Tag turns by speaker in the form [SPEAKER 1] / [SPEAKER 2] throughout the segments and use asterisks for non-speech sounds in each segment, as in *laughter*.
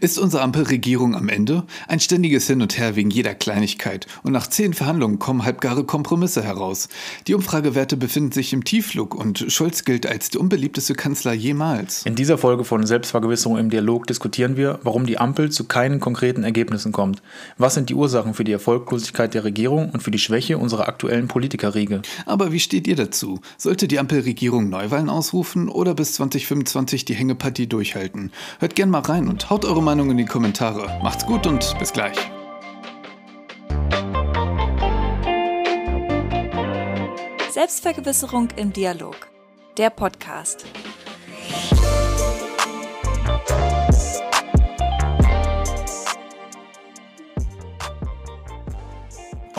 [SPEAKER 1] Ist unsere Ampelregierung am Ende? Ein ständiges Hin und Her wegen jeder Kleinigkeit. Und nach zehn Verhandlungen kommen halbgare Kompromisse heraus. Die Umfragewerte befinden sich im Tiefflug und Scholz gilt als der unbeliebteste Kanzler jemals.
[SPEAKER 2] In dieser Folge von Selbstvergewisserung im Dialog diskutieren wir, warum die Ampel zu keinen konkreten Ergebnissen kommt. Was sind die Ursachen für die Erfolglosigkeit der Regierung und für die Schwäche unserer aktuellen Politikerriege?
[SPEAKER 1] Aber wie steht ihr dazu? Sollte die Ampelregierung Neuwahlen ausrufen oder bis 2025 die Hängepartie durchhalten? Hört gern mal rein und haut eure Meinung in die Kommentare. Macht's gut und bis gleich.
[SPEAKER 3] Selbstvergewisserung im Dialog. Der Podcast.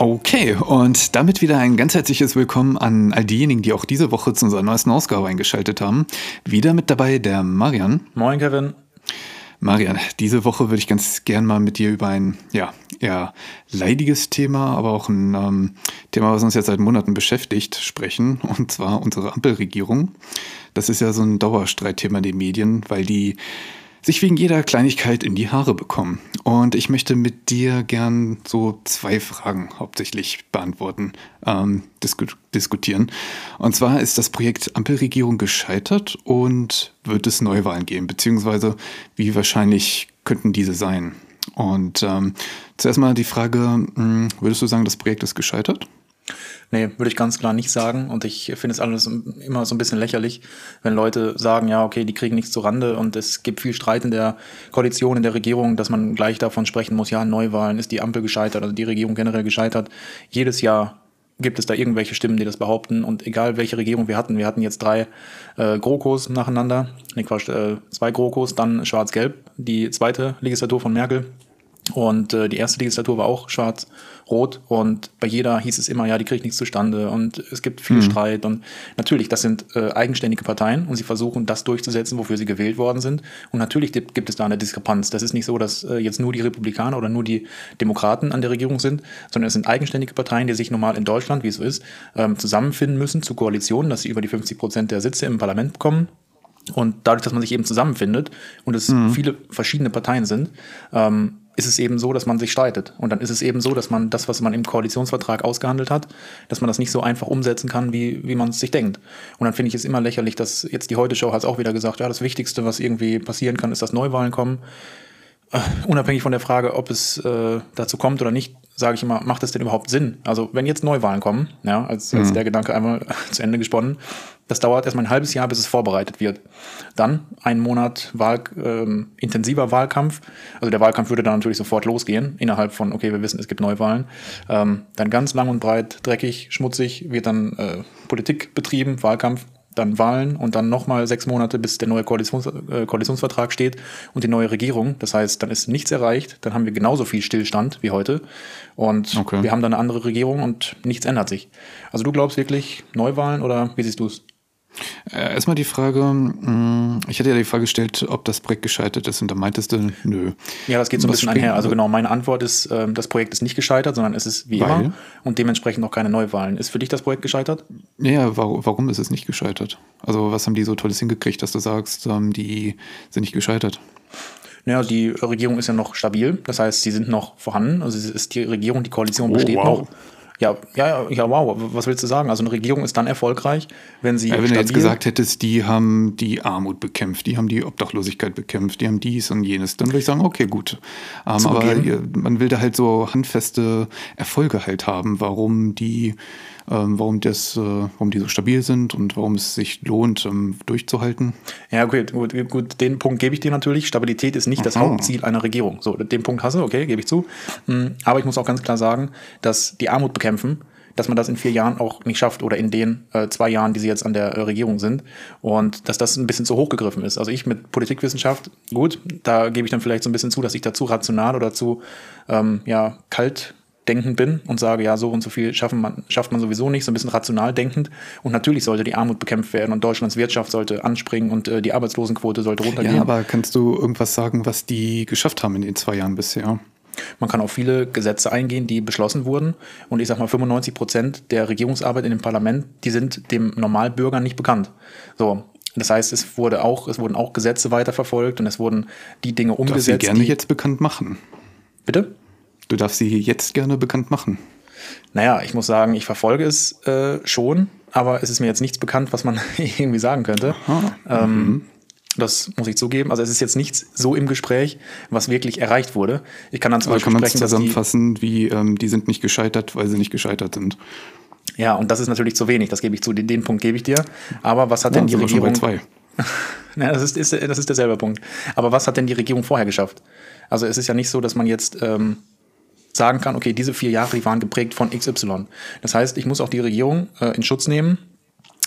[SPEAKER 1] Okay, und damit wieder ein ganz herzliches Willkommen an all diejenigen, die auch diese Woche zu unserer neuesten Ausgabe eingeschaltet haben. Wieder mit dabei der Marian.
[SPEAKER 2] Moin, Kevin.
[SPEAKER 1] Marian, diese Woche würde ich ganz gern mal mit dir über ein, ja, eher leidiges Thema, aber auch ein ähm, Thema, was uns jetzt seit Monaten beschäftigt, sprechen, und zwar unsere Ampelregierung. Das ist ja so ein Dauerstreitthema in den Medien, weil die sich wegen jeder Kleinigkeit in die Haare bekommen. Und ich möchte mit dir gern so zwei Fragen hauptsächlich beantworten, ähm, disku diskutieren. Und zwar ist das Projekt Ampelregierung gescheitert und wird es Neuwahlen geben, beziehungsweise wie wahrscheinlich könnten diese sein? Und ähm, zuerst mal die Frage, hm, würdest du sagen, das Projekt ist gescheitert?
[SPEAKER 2] Nee, würde ich ganz klar nicht sagen. Und ich finde es alles immer so ein bisschen lächerlich, wenn Leute sagen, ja, okay, die kriegen nichts zu Rande und es gibt viel Streit in der Koalition, in der Regierung, dass man gleich davon sprechen muss, ja, Neuwahlen, ist die Ampel gescheitert, also die Regierung generell gescheitert. Jedes Jahr gibt es da irgendwelche Stimmen, die das behaupten. Und egal welche Regierung wir hatten, wir hatten jetzt drei äh, GroKos nacheinander, nee, Quatsch, äh, zwei GroKos, dann Schwarz-Gelb, die zweite Legislatur von Merkel und äh, die erste Legislatur war auch schwarz-rot und bei jeder hieß es immer, ja, die kriegt nichts zustande und es gibt viel mhm. Streit und natürlich, das sind äh, eigenständige Parteien und sie versuchen das durchzusetzen, wofür sie gewählt worden sind und natürlich gibt es da eine Diskrepanz. Das ist nicht so, dass äh, jetzt nur die Republikaner oder nur die Demokraten an der Regierung sind, sondern es sind eigenständige Parteien, die sich normal in Deutschland, wie es so ist, ähm, zusammenfinden müssen zu Koalitionen, dass sie über die 50 Prozent der Sitze im Parlament bekommen und dadurch, dass man sich eben zusammenfindet und es mhm. viele verschiedene Parteien sind, ähm, ist es eben so, dass man sich streitet. Und dann ist es eben so, dass man das, was man im Koalitionsvertrag ausgehandelt hat, dass man das nicht so einfach umsetzen kann, wie, wie man es sich denkt. Und dann finde ich es immer lächerlich, dass jetzt die Heute-Show hat es auch wieder gesagt, ja, das Wichtigste, was irgendwie passieren kann, ist, dass Neuwahlen kommen. Uh, unabhängig von der Frage, ob es äh, dazu kommt oder nicht, sage ich immer, macht es denn überhaupt Sinn? Also wenn jetzt Neuwahlen kommen, ja, als, als mhm. der Gedanke einmal *laughs* zu Ende gesponnen, das dauert erstmal ein halbes Jahr, bis es vorbereitet wird. Dann ein Monat Wahl, ähm, intensiver Wahlkampf. Also der Wahlkampf würde dann natürlich sofort losgehen, innerhalb von, okay, wir wissen, es gibt Neuwahlen. Ähm, dann ganz lang und breit, dreckig, schmutzig wird dann äh, Politik betrieben, Wahlkampf dann Wahlen und dann nochmal sechs Monate, bis der neue Koalitions äh, Koalitionsvertrag steht und die neue Regierung. Das heißt, dann ist nichts erreicht, dann haben wir genauso viel Stillstand wie heute und okay. wir haben dann eine andere Regierung und nichts ändert sich. Also du glaubst wirklich Neuwahlen oder wie siehst du es?
[SPEAKER 1] Äh, erstmal die Frage, mm, ich hatte ja die Frage gestellt, ob das Projekt gescheitert ist und da meintest du, nö.
[SPEAKER 2] Ja, das geht so ein bisschen einher. Also genau, meine Antwort ist, ähm, das Projekt ist nicht gescheitert, sondern es ist wie Weil? immer und dementsprechend auch keine Neuwahlen. Ist für dich das Projekt gescheitert?
[SPEAKER 1] Ja, warum ist es nicht gescheitert? Also was haben die so Tolles hingekriegt, dass du sagst, ähm, die sind nicht gescheitert?
[SPEAKER 2] Naja, die Regierung ist ja noch stabil, das heißt, sie sind noch vorhanden. Also es ist die Regierung, die Koalition oh, besteht wow. noch. Ja, ja, ja, wow, was willst du sagen? Also eine Regierung ist dann erfolgreich, wenn sie. Ja,
[SPEAKER 1] wenn du jetzt gesagt hättest, die haben die Armut bekämpft, die haben die Obdachlosigkeit bekämpft, die haben dies und jenes, dann würde ich sagen, okay, gut. Ähm, aber man will da halt so handfeste Erfolge halt haben, warum die warum, das, äh, warum die so stabil sind und warum es sich lohnt, ähm, durchzuhalten.
[SPEAKER 2] Ja, okay, gut, gut, den Punkt gebe ich dir natürlich. Stabilität ist nicht Aha. das Hauptziel einer Regierung. So, den Punkt hast du, okay, gebe ich zu. Hm, aber ich muss auch ganz klar sagen, dass die Armut bekämpfen, dass man das in vier Jahren auch nicht schafft oder in den äh, zwei Jahren, die sie jetzt an der äh, Regierung sind und dass das ein bisschen zu hoch gegriffen ist. Also ich mit Politikwissenschaft, gut, da gebe ich dann vielleicht so ein bisschen zu, dass ich dazu rational oder zu ähm, ja, kalt denkend bin und sage, ja, so und so viel schaffen man, schafft man sowieso nicht, so ein bisschen rational denkend. Und natürlich sollte die Armut bekämpft werden und Deutschlands Wirtschaft sollte anspringen und äh, die Arbeitslosenquote sollte runtergehen.
[SPEAKER 1] Ja, aber kannst du irgendwas sagen, was die geschafft haben in den zwei Jahren bisher?
[SPEAKER 2] Man kann auf viele Gesetze eingehen, die beschlossen wurden. Und ich sage mal, 95 Prozent der Regierungsarbeit in dem Parlament, die sind dem Normalbürger nicht bekannt. So, Das heißt, es wurde auch, es wurden auch Gesetze weiterverfolgt und es wurden die Dinge umgesetzt.
[SPEAKER 1] gerne
[SPEAKER 2] die,
[SPEAKER 1] jetzt bekannt machen.
[SPEAKER 2] bitte?
[SPEAKER 1] Du darfst sie jetzt gerne bekannt machen.
[SPEAKER 2] Naja, ich muss sagen, ich verfolge es äh, schon, aber es ist mir jetzt nichts bekannt, was man *laughs* irgendwie sagen könnte. Ähm, Das muss ich zugeben. Also es ist jetzt nichts so im Gespräch, was wirklich erreicht wurde. Ich kann dann zum
[SPEAKER 1] Aber
[SPEAKER 2] Beispiel
[SPEAKER 1] kann
[SPEAKER 2] sprechen, dass die,
[SPEAKER 1] zusammenfassen, wie ähm, die sind nicht gescheitert, weil sie nicht gescheitert sind.
[SPEAKER 2] ja, und das ist natürlich zu wenig, das gebe ich zu, den, den Punkt gebe ich dir. Aber was hat denn die
[SPEAKER 1] schon
[SPEAKER 2] Regierung...
[SPEAKER 1] zwei. *laughs*
[SPEAKER 2] Ja, das ist, ist, das ist derselbe Punkt. Aber was hat denn die Regierung vorher geschafft? Also es ist ja nicht so, dass man jetzt ähm, sagen kann, okay, diese vier Jahre, die waren geprägt von XY. Das heißt, ich muss auch die Regierung äh, in Schutz nehmen,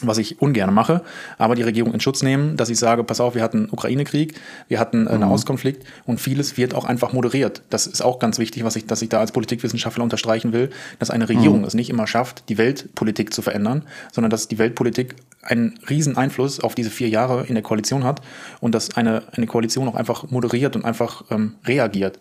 [SPEAKER 2] was ich ungern mache, aber die Regierung in Schutz nehmen, dass ich sage, pass auf, wir hatten Ukraine-Krieg, wir hatten äh, einen Nahostkonflikt und vieles wird auch einfach moderiert. Das ist auch ganz wichtig, was ich, dass ich da als Politikwissenschaftler unterstreichen will, dass eine Regierung es nicht immer schafft, die Weltpolitik zu verändern, sondern dass die Weltpolitik einen riesen Einfluss auf diese vier Jahre in der Koalition hat und dass eine, eine Koalition auch einfach moderiert und einfach ähm, reagiert.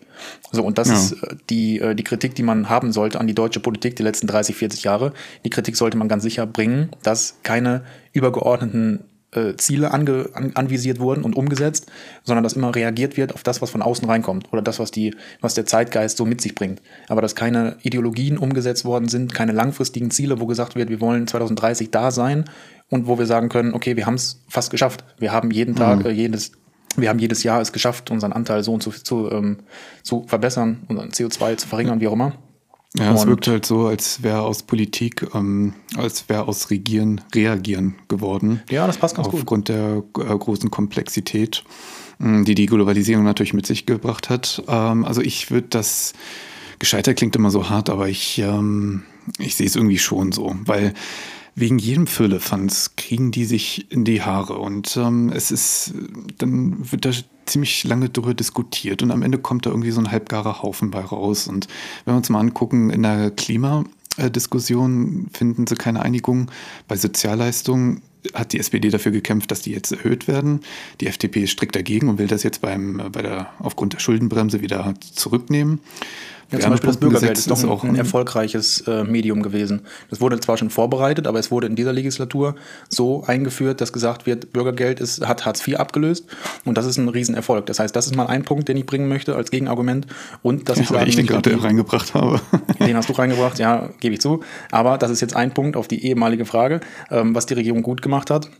[SPEAKER 2] So, und das
[SPEAKER 1] Ja.
[SPEAKER 2] ist äh, die, äh, die Kritik, die man haben sollte an die deutsche Politik die letzten 30, 40 Jahre. Die Kritik sollte man ganz sicher bringen, dass keine übergeordneten äh, Ziele ange, an, anvisiert wurden und umgesetzt, sondern dass immer reagiert wird auf das, was von außen reinkommt oder das, was, die, was der Zeitgeist so mit sich bringt. Aber dass keine Ideologien umgesetzt worden sind, keine langfristigen Ziele, wo gesagt wird, wir wollen 2030 da sein und wo wir sagen können, okay, wir haben es fast geschafft. Wir haben jeden Tag, äh, jedes wir haben jedes Jahr es geschafft, unseren Anteil so und so zu, ähm, zu verbessern, unseren CO2 zu verringern, wie auch immer.
[SPEAKER 1] Ja, es
[SPEAKER 2] Und-
[SPEAKER 1] wirkt halt so, als wäre aus Politik, ähm, als wäre aus Regieren Reagieren geworden.
[SPEAKER 2] Ja, das passt ganz gut.
[SPEAKER 1] Aufgrund der äh, großen Komplexität, mh, die die Globalisierung natürlich mit sich gebracht hat. Ähm, also ich würde das, gescheitert klingt immer so hart, aber ich, ähm, ich sehe es irgendwie schon so, weil wegen jedem Firlefanz kriegen die sich in die Haare und ähm, es ist, dann wird da ziemlich lange drüber diskutiert und am Ende kommt da irgendwie so ein halbgarer Haufen bei raus. Und wenn wir uns mal angucken, in der Klimadiskussion finden sie keine Einigung. Bei Sozialleistungen hat die SPD dafür gekämpft, dass die jetzt erhöht werden. Die FDP ist strikt dagegen und will das jetzt beim, bei der, aufgrund der Schuldenbremse wieder zurücknehmen.
[SPEAKER 2] Ja, zum Beispiel das Bürgergeld ist doch ein, ein erfolgreiches äh, Medium gewesen. Das wurde zwar schon vorbereitet, aber es wurde in dieser Legislatur so eingeführt, dass gesagt wird, Bürgergeld ist, hat Hartz IV abgelöst und das ist ein Riesenerfolg. Das heißt, das ist mal ein Punkt, den ich bringen möchte als Gegenargument und dass
[SPEAKER 1] ja,
[SPEAKER 2] ich sagen
[SPEAKER 1] ich den gerade reingebracht habe. *laughs*
[SPEAKER 2] Den hast du reingebracht, ja, gebe ich zu. Aber das ist jetzt ein Punkt auf die ehemalige Frage, ähm, was die Regierung gut gemacht hat.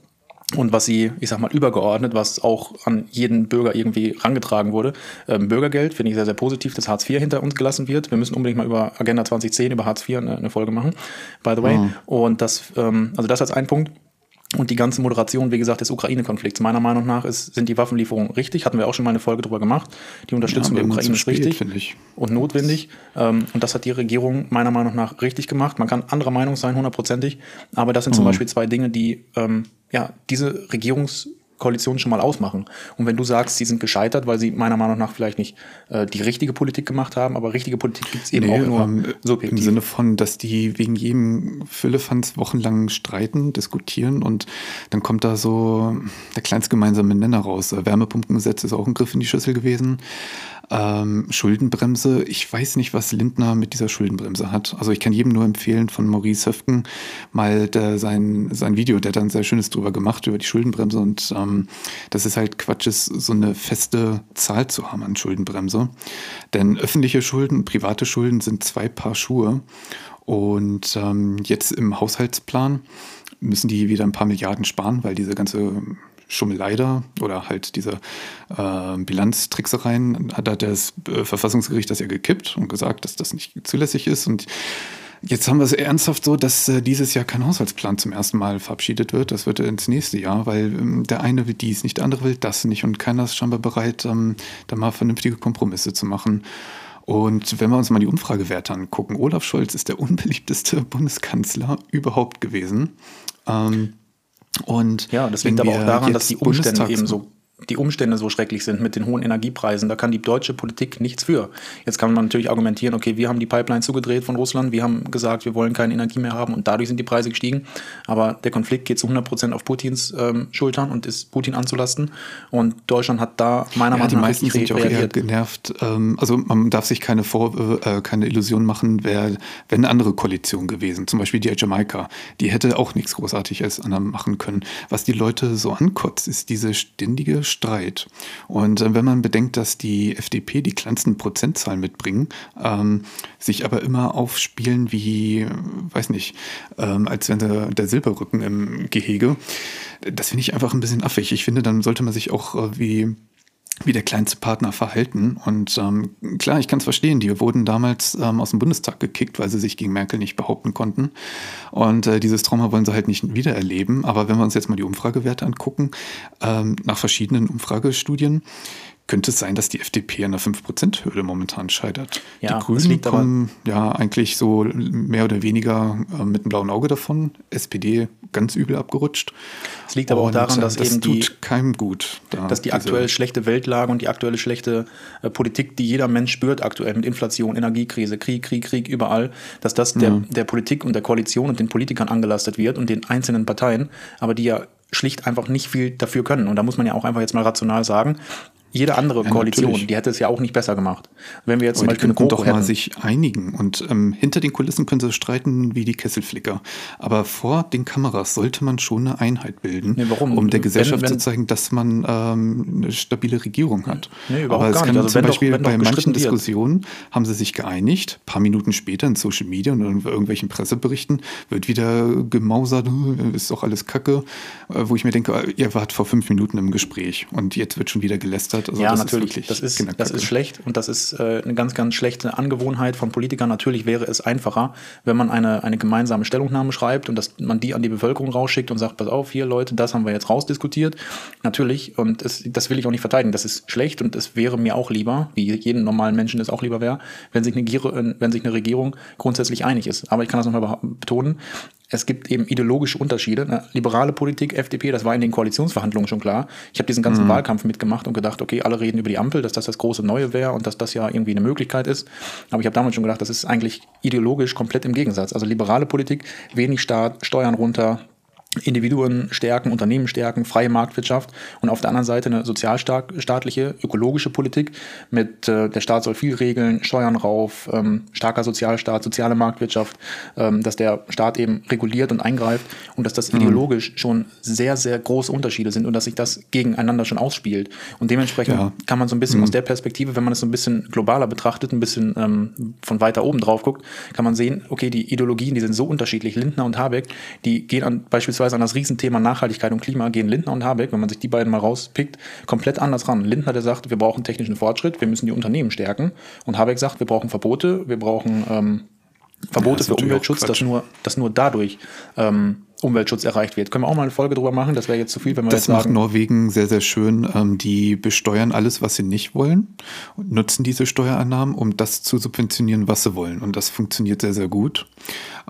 [SPEAKER 2] Und was sie, ich sag mal, übergeordnet, was auch an jeden Bürger irgendwie rangetragen wurde. Ähm, Bürgergeld finde ich sehr, sehr positiv, dass Hartz IV hinter uns gelassen wird. Wir müssen unbedingt mal über Agenda 2010, über Hartz IV eine, eine Folge machen, by the way. Und das, ähm, also das als ein Punkt. Und die ganze Moderation, wie gesagt, des Ukraine-Konflikts. Meiner Meinung nach ist, sind die Waffenlieferungen richtig. Hatten wir auch schon mal eine Folge drüber gemacht. Die Unterstützung
[SPEAKER 1] Ja,
[SPEAKER 2] der Ukraine ist richtig und notwendig. Ähm, und das hat die Regierung meiner Meinung nach richtig gemacht. Man kann anderer Meinung sein, hundertprozentig. Aber das sind
[SPEAKER 1] Mhm.
[SPEAKER 2] zum Beispiel zwei Dinge, die ähm, ja, diese Regierungskoalition schon mal ausmachen. Und wenn du sagst, sie sind gescheitert, weil sie meiner Meinung nach vielleicht nicht äh, die richtige Politik gemacht haben, aber richtige Politik gibt es eben
[SPEAKER 1] Nee,
[SPEAKER 2] auch nur
[SPEAKER 1] ähm, Im
[SPEAKER 2] subjektiv.
[SPEAKER 1] Sinne von, dass die wegen jedem Füllefanz wochenlang streiten, diskutieren und dann kommt da so der kleinst gemeinsame Nenner raus. Äh, Wärmepumpengesetz ist auch ein Griff in die Schüssel gewesen. Ähm, Schuldenbremse, ich weiß nicht, was Lindner mit dieser Schuldenbremse hat. Also ich kann jedem nur empfehlen von Maurice Höfgen mal der, sein, sein Video, der dann sehr schönes drüber gemacht, über die Schuldenbremse und ähm, das ist halt Quatsch, ist so eine feste Zahl zu haben an Schuldenbremse. Denn öffentliche Schulden, private Schulden sind zwei Paar Schuhe und ähm, jetzt im Haushaltsplan müssen die wieder ein paar Milliarden sparen, weil diese ganze Schummelei da oder halt diese äh, Bilanztricksereien hat, hat das äh, Verfassungsgericht das ja gekippt und gesagt, dass das nicht zulässig ist. Und jetzt haben wir es ernsthaft so, dass äh, dieses Jahr kein Haushaltsplan zum ersten Mal verabschiedet wird. Das wird ins nächste Jahr, weil ähm, der eine will dies nicht, der andere will das nicht und keiner ist scheinbar bereit, ähm, da mal vernünftige Kompromisse zu machen. Und wenn wir uns mal die Umfragewerte angucken, Olaf Scholz ist der unbeliebteste Bundeskanzler überhaupt gewesen. Ähm, und
[SPEAKER 2] Ja, das liegt aber auch daran, dass die Umstände eben so die Umstände so schrecklich sind mit den hohen Energiepreisen. Da kann die deutsche Politik nichts für. Jetzt kann man natürlich argumentieren, okay, wir haben die Pipeline zugedreht von Russland, wir haben gesagt, wir wollen keine Energie mehr haben und dadurch sind die Preise gestiegen. Aber der Konflikt geht zu 100 Prozent auf Putins ähm, Schultern und ist Putin anzulasten. Und Deutschland hat da meiner
[SPEAKER 1] Ja, die
[SPEAKER 2] Meinung nach
[SPEAKER 1] meisten sind ja auch eher
[SPEAKER 2] reagiert.
[SPEAKER 1] genervt. Ähm, also man darf sich keine Vor äh, keine Illusion machen, wäre wär eine andere Koalition gewesen. Zum Beispiel die Jamaika. Die hätte auch nichts großartig als anderen machen können. Was die Leute so ankotzt, ist diese ständige Streit. Und äh, wenn man bedenkt, dass die FDP die kleinsten Prozentzahlen mitbringen, ähm, sich aber immer aufspielen wie, weiß nicht, ähm, als wenn der, der Silberrücken im Gehege, das finde ich einfach ein bisschen affig. Ich finde, dann sollte man sich auch äh, wie wie der kleinste Partner verhalten. Und ähm, klar, ich kann es verstehen, die wurden damals ähm, aus dem Bundestag gekickt, weil sie sich gegen Merkel nicht behaupten konnten. Und äh, dieses Trauma wollen sie halt nicht wiedererleben. Aber wenn wir uns jetzt mal die Umfragewerte angucken, ähm, nach verschiedenen Umfragestudien, könnte es sein, dass die FDP an der 5%-Hürde momentan scheitert.
[SPEAKER 2] Ja,
[SPEAKER 1] die Grünen kommen ja eigentlich so mehr oder weniger äh, mit einem blauen Auge davon. SPD ganz übel abgerutscht.
[SPEAKER 2] Es liegt aber auch
[SPEAKER 1] Und,
[SPEAKER 2] daran,
[SPEAKER 1] äh,
[SPEAKER 2] dass
[SPEAKER 1] das
[SPEAKER 2] eben die,
[SPEAKER 1] keinem gut. da
[SPEAKER 2] dass die aktuell schlechte Weltlage und die aktuelle schlechte äh, Politik, die jeder Mensch spürt aktuell mit Inflation, Energiekrise, Krieg, Krieg, Krieg überall, dass das der, der Politik und der Koalition und den Politikern angelastet wird und den einzelnen Parteien, aber die ja schlicht einfach nicht viel dafür können. Und da muss man ja auch einfach jetzt mal rational sagen, jede andere Koalition,
[SPEAKER 1] natürlich.
[SPEAKER 2] die hätte es ja auch nicht besser gemacht. Wenn wir jetzt zum
[SPEAKER 1] Aber die
[SPEAKER 2] Beispiel eine
[SPEAKER 1] könnten
[SPEAKER 2] GroKo
[SPEAKER 1] doch mal
[SPEAKER 2] hätten.
[SPEAKER 1] sich einigen. Und ähm, hinter den Kulissen können sie streiten wie die Kesselflicker. Aber vor den Kameras sollte man schon eine Einheit bilden,
[SPEAKER 2] Nee,
[SPEAKER 1] um der
[SPEAKER 2] Wenn-
[SPEAKER 1] Gesellschaft
[SPEAKER 2] wenn-
[SPEAKER 1] zu zeigen, dass man ähm, eine stabile Regierung hat.
[SPEAKER 2] Nee, überhaupt
[SPEAKER 1] Aber es
[SPEAKER 2] gar
[SPEAKER 1] kann
[SPEAKER 2] nicht. Also
[SPEAKER 1] zum
[SPEAKER 2] wenn
[SPEAKER 1] Beispiel
[SPEAKER 2] wenn doch
[SPEAKER 1] bei manchen. Diskussionen haben sie sich geeinigt. Ein paar Minuten später in Social Media und in irgendwelchen Presseberichten wird wieder gemausert, "Äh, ist doch alles Kacke. Äh, Wo ich mir denke, äh, ihr wart vor fünf Minuten im Gespräch und jetzt wird schon wieder gelästert. Also
[SPEAKER 2] ja,
[SPEAKER 1] das
[SPEAKER 2] natürlich.
[SPEAKER 1] Ist wirklich
[SPEAKER 2] das, ist,
[SPEAKER 1] Kinderkacke.
[SPEAKER 2] das ist schlecht und das ist äh, eine ganz, ganz schlechte Angewohnheit von Politikern. Natürlich wäre es einfacher, wenn man eine, eine gemeinsame Stellungnahme schreibt und dass man die an die Bevölkerung rausschickt und sagt, pass auf, hier Leute, das haben wir jetzt rausdiskutiert. Natürlich, und es, das will ich auch nicht verteidigen, das ist schlecht und es wäre mir auch lieber, wie jedem normalen Menschen es auch lieber wäre, wenn sich eine, äh, wenn sich eine Regierung grundsätzlich einig ist. Aber ich kann das nochmal betonen, es gibt eben ideologische Unterschiede. Eine liberale Politik, FDP, das war in den Koalitionsverhandlungen schon klar. Ich habe diesen ganzen Wahlkampf mitgemacht und gedacht, okay, alle reden über die Ampel, dass das das große Neue wäre und dass das ja irgendwie eine Möglichkeit ist. Aber ich habe damals schon gedacht, das ist eigentlich ideologisch komplett im Gegensatz. Also liberale Politik, wenig Staat, Steuern runter, Individuen stärken, Unternehmen stärken, freie Marktwirtschaft und auf der anderen Seite eine sozialstaatliche, ökologische Politik mit äh, der Staat soll viel regeln, Steuern rauf, ähm, starker Sozialstaat, soziale Marktwirtschaft, ähm, dass der Staat eben reguliert und eingreift und dass das ideologisch schon sehr, sehr große Unterschiede sind und dass sich das gegeneinander schon ausspielt. Und dementsprechend
[SPEAKER 1] Ja.
[SPEAKER 2] kann man so ein bisschen aus der Perspektive, wenn man es so ein bisschen globaler betrachtet, ein bisschen ähm, von weiter oben drauf guckt, kann man sehen, okay, die Ideologien, die sind so unterschiedlich. Lindner und Habeck, die gehen an, beispielsweise an das Riesenthema Nachhaltigkeit und Klima, gehen Lindner und Habeck, wenn man sich die beiden mal rauspickt, komplett anders ran. Lindner, der sagt, wir brauchen technischen Fortschritt, wir müssen die Unternehmen stärken. Und Habeck sagt, wir brauchen Verbote, wir brauchen ähm, Verbote
[SPEAKER 1] ist
[SPEAKER 2] für Umweltschutz, dass nur, dass nur dadurch ähm, Umweltschutz erreicht wird. Können wir auch mal eine Folge drüber machen? Das wäre jetzt zu viel, wenn wir
[SPEAKER 1] Das
[SPEAKER 2] jetzt
[SPEAKER 1] macht
[SPEAKER 2] sagen,
[SPEAKER 1] Norwegen sehr, sehr schön. Ähm, die besteuern alles, was sie nicht wollen und nutzen diese Steuerannahmen, um das zu subventionieren, was sie wollen. Und das funktioniert sehr, sehr gut.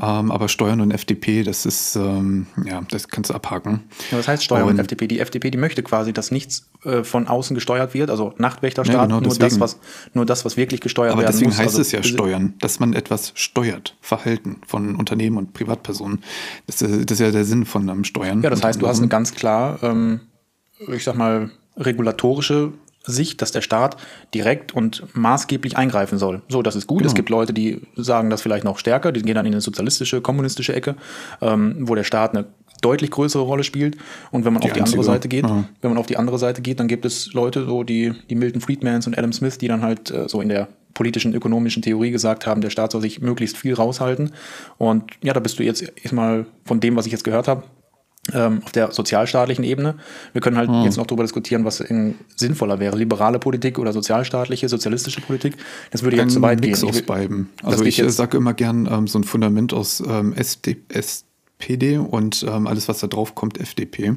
[SPEAKER 1] Ähm, aber Steuern und FDP, das ist, ähm, ja, das kannst du abhaken.
[SPEAKER 2] Ja, was heißt Steuer und
[SPEAKER 1] Und-
[SPEAKER 2] FDP? Die FDP, die möchte quasi, dass nichts äh, von außen gesteuert wird, also Nachtwächterstaat,
[SPEAKER 1] Ja, genau,
[SPEAKER 2] nur, das, was, nur das, was wirklich gesteuert
[SPEAKER 1] Aber
[SPEAKER 2] werden
[SPEAKER 1] deswegen
[SPEAKER 2] muss.
[SPEAKER 1] heißt
[SPEAKER 2] also,
[SPEAKER 1] es ja Steuern, dass man etwas steuert, Verhalten von Unternehmen und Privatpersonen. Das, ist- das ist ja der Sinn von einem Steuern.
[SPEAKER 2] Ja, das heißt, du hast eine ganz klar, ähm, ich sag mal, regulatorische Sicht, dass der Staat direkt und maßgeblich eingreifen soll. So, das ist gut.
[SPEAKER 1] Genau.
[SPEAKER 2] Es gibt Leute, die sagen das vielleicht noch stärker, die gehen dann in eine sozialistische, kommunistische Ecke, ähm, wo der Staat eine deutlich größere Rolle spielt. Und wenn man
[SPEAKER 1] Die
[SPEAKER 2] auf die andere
[SPEAKER 1] einzige,
[SPEAKER 2] Seite geht,
[SPEAKER 1] ja.
[SPEAKER 2] wenn man auf die andere Seite geht, dann gibt es Leute, so die, die Milton Friedmans und Adam Smith, die dann halt äh, so in der politischen, ökonomischen Theorie gesagt haben, der Staat soll sich möglichst viel raushalten. Und ja, da bist du jetzt erstmal von dem, was ich jetzt gehört habe, ähm, auf der sozialstaatlichen Ebene. Wir können halt
[SPEAKER 1] Hm.
[SPEAKER 2] jetzt noch darüber diskutieren, was in, sinnvoller wäre. Liberale Politik oder sozialstaatliche, sozialistische Politik. Das würde jetzt
[SPEAKER 1] ein
[SPEAKER 2] zu weit
[SPEAKER 1] Mix
[SPEAKER 2] gehen. Ich
[SPEAKER 1] aus beiden. Also ich
[SPEAKER 2] jetzt-
[SPEAKER 1] sage immer gern ähm, so ein Fundament aus ähm, SD, SPD und ähm, alles, was da drauf kommt, FDP.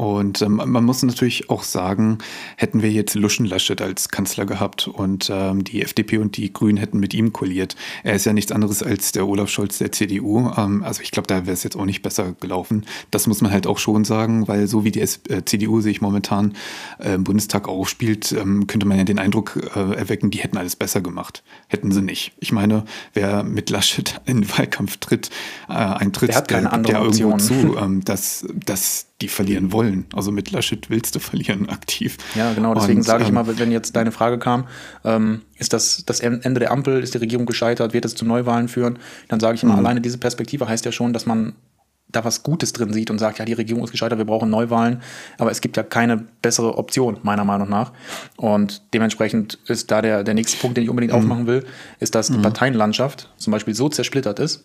[SPEAKER 1] Und ähm, man muss natürlich auch sagen, hätten wir jetzt Luschen Laschet als Kanzler gehabt und ähm, die FDP und die Grünen hätten mit ihm kolliert. Er ist ja nichts anderes als der Olaf Scholz der CDU. Ähm, also ich glaube, da wäre es jetzt auch nicht besser gelaufen. Das muss man halt auch schon sagen, weil so wie die S äh, CDU sich momentan äh, im Bundestag aufspielt, ähm, könnte man ja den Eindruck äh, erwecken, die hätten alles besser gemacht. Hätten sie nicht. Ich meine, wer mit Laschet *laughs* in den Wahlkampf tritt, äh, eintritt,
[SPEAKER 2] Der hat keine andere
[SPEAKER 1] der irgendwo zu, *laughs* ähm, dass, dass die verlieren wollen. Also mit Laschet willst du verlieren aktiv.
[SPEAKER 2] Ja, genau. Deswegen sage ich
[SPEAKER 1] ähm,
[SPEAKER 2] immer, wenn jetzt deine Frage kam, ähm, ist das das Ende der Ampel, ist die Regierung gescheitert, wird es zu Neuwahlen führen, dann sage ich immer,
[SPEAKER 1] Mhm.
[SPEAKER 2] alleine diese Perspektive heißt ja schon, dass man da was Gutes drin sieht und sagt, ja, die Regierung ist gescheitert, wir brauchen Neuwahlen, aber es gibt ja keine bessere Option, meiner Meinung nach. Und dementsprechend ist da der, der nächste Punkt, den ich
[SPEAKER 1] Mhm.
[SPEAKER 2] unbedingt aufmachen will, ist, dass die Parteienlandschaft zum Beispiel so zersplittert ist,